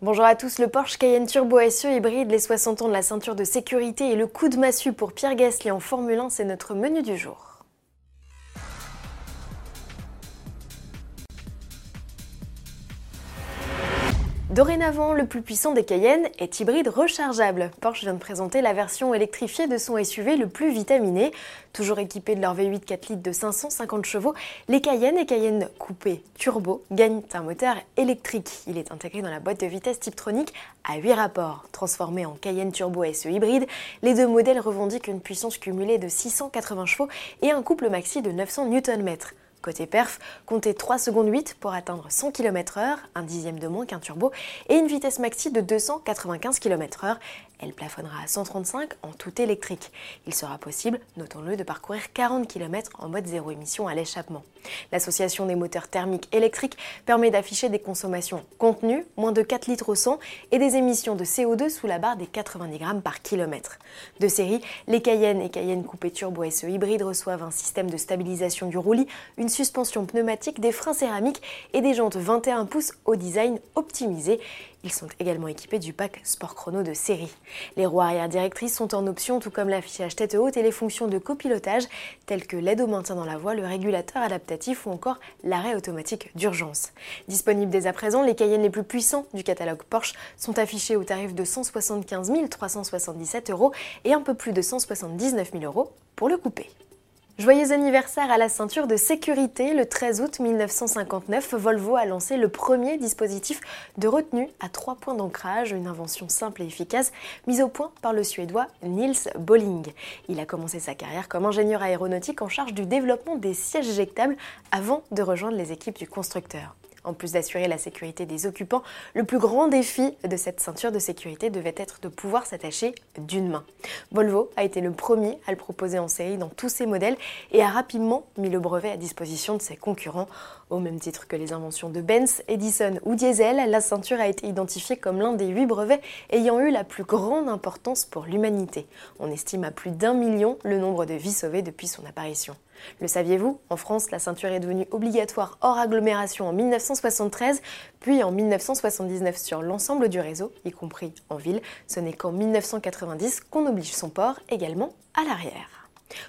Bonjour à tous, le Porsche Cayenne Turbo SE hybride, les 60 ans de la ceinture de sécurité et le coup de massue pour Pierre Gasly en Formule 1, c'est notre menu du jour. Dorénavant, le plus puissant des Cayenne est hybride rechargeable. Porsche vient de présenter la version électrifiée de son SUV le plus vitaminé. Toujours équipé de leur V8 4 litres de 550 chevaux, les Cayenne et Cayenne coupé turbo gagnent un moteur électrique. Il est intégré dans la boîte de vitesse Tiptronic à 8 rapports. Transformé en Cayenne Turbo SE hybride, les deux modèles revendiquent une puissance cumulée de 680 chevaux et un couple maxi de 900 Nm. Côté perf, comptez 3 secondes 8 pour atteindre 100 km/h, un dixième de moins qu'un turbo, et une vitesse maxi de 295 km/h. Elle plafonnera à 135 en tout électrique. Il sera possible, notons-le, de parcourir 40 km en mode zéro émission à l'échappement. L'association des moteurs thermiques électriques permet d'afficher des consommations contenues, moins de 4 litres au 100, et des émissions de CO2 sous la barre des 90 grammes par kilomètre. De série, les Cayenne et Cayenne coupé turbo SE hybride reçoivent un système de stabilisation du roulis, une suspension pneumatique, des freins céramiques et des jantes 21 pouces au design optimisé. Ils sont également équipés du pack Sport Chrono de série. Les roues arrière directrices sont en option, tout comme l'affichage tête haute et les fonctions de copilotage, telles que l'aide au maintien dans la voie, le régulateur adaptatif ou encore l'arrêt automatique d'urgence. Disponibles dès à présent, les Cayennes les plus puissants du catalogue Porsche sont affichés au tarif de 175 377 euros et un peu plus de 179 000 euros pour le coupé. Joyeux anniversaire à la ceinture de sécurité. Le 13 août 1959, Volvo a lancé le premier dispositif de retenue à trois points d'ancrage, une invention simple et efficace mise au point par le Suédois Niels Bolling. Il a commencé sa carrière comme ingénieur aéronautique en charge du développement des sièges éjectables avant de rejoindre les équipes du constructeur. En plus d'assurer la sécurité des occupants, le plus grand défi de cette ceinture de sécurité devait être de pouvoir s'attacher d'une main. Volvo a été le premier à le proposer en série dans tous ses modèles et a rapidement mis le brevet à disposition de ses concurrents. Au même titre que les inventions de Benz, Edison ou Diesel, la ceinture a été identifiée comme l'un des huit brevets ayant eu la plus grande importance pour l'humanité. On estime à plus d'un million le nombre de vies sauvées depuis son apparition. Le saviez-vous En France, la ceinture est devenue obligatoire hors agglomération en 1973, puis en 1979 sur l'ensemble du réseau, y compris en ville. Ce n'est qu'en 1990 qu'on oblige son port également à l'arrière.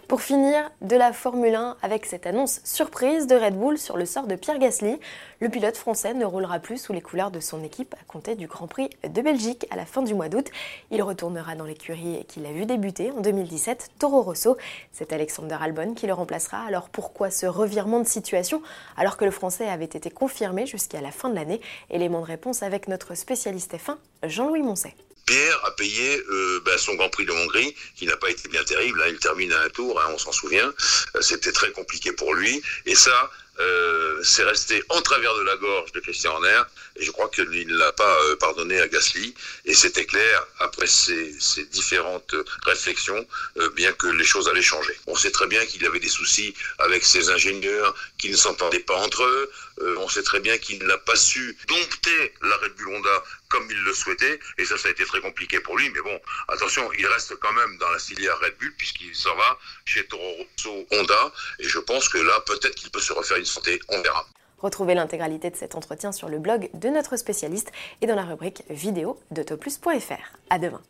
Pour finir, de la Formule 1 avec cette annonce surprise de Red Bull sur le sort de Pierre Gasly. Le pilote français ne roulera plus sous les couleurs de son équipe à compter du Grand Prix de Belgique à la fin du mois d'août. Il retournera dans l'écurie qu'il a vu débuter en 2017, Toro Rosso. C'est Alexander Albon qui le remplacera. Alors pourquoi ce revirement de situation alors que le français avait été confirmé jusqu'à la fin de l'année? Élément de réponse avec notre spécialiste F1, Jean-Louis Moncet. Pierre a payé euh, ben, son Grand Prix de Hongrie, qui n'a pas été bien terrible. Hein. il termine à un tour, hein, on s'en souvient. Euh, c'était très compliqué pour lui. Et ça, euh, c'est resté en travers de la gorge de Christian Horner et je crois qu'il ne l'a pas euh, pardonné à Gasly. Et c'était clair après ces, différentes réflexions euh, bien que les choses allaient changer. On sait très bien qu'il avait des soucis avec ses ingénieurs qui ne s'entendaient pas entre eux, on sait très bien qu'il n'a pas su dompter la Red Bull Honda comme il le souhaitait. Et ça ça a été très compliqué pour lui. Mais bon attention il reste quand même dans la filière Red Bull puisqu'il s'en va chez Toro Rosso Honda. Et je pense que là peut-être qu'il peut se refaire une santé, on verra. Retrouvez l'intégralité de cet entretien sur le blog de notre spécialiste et dans la rubrique vidéo d'autoplus.fr. À demain.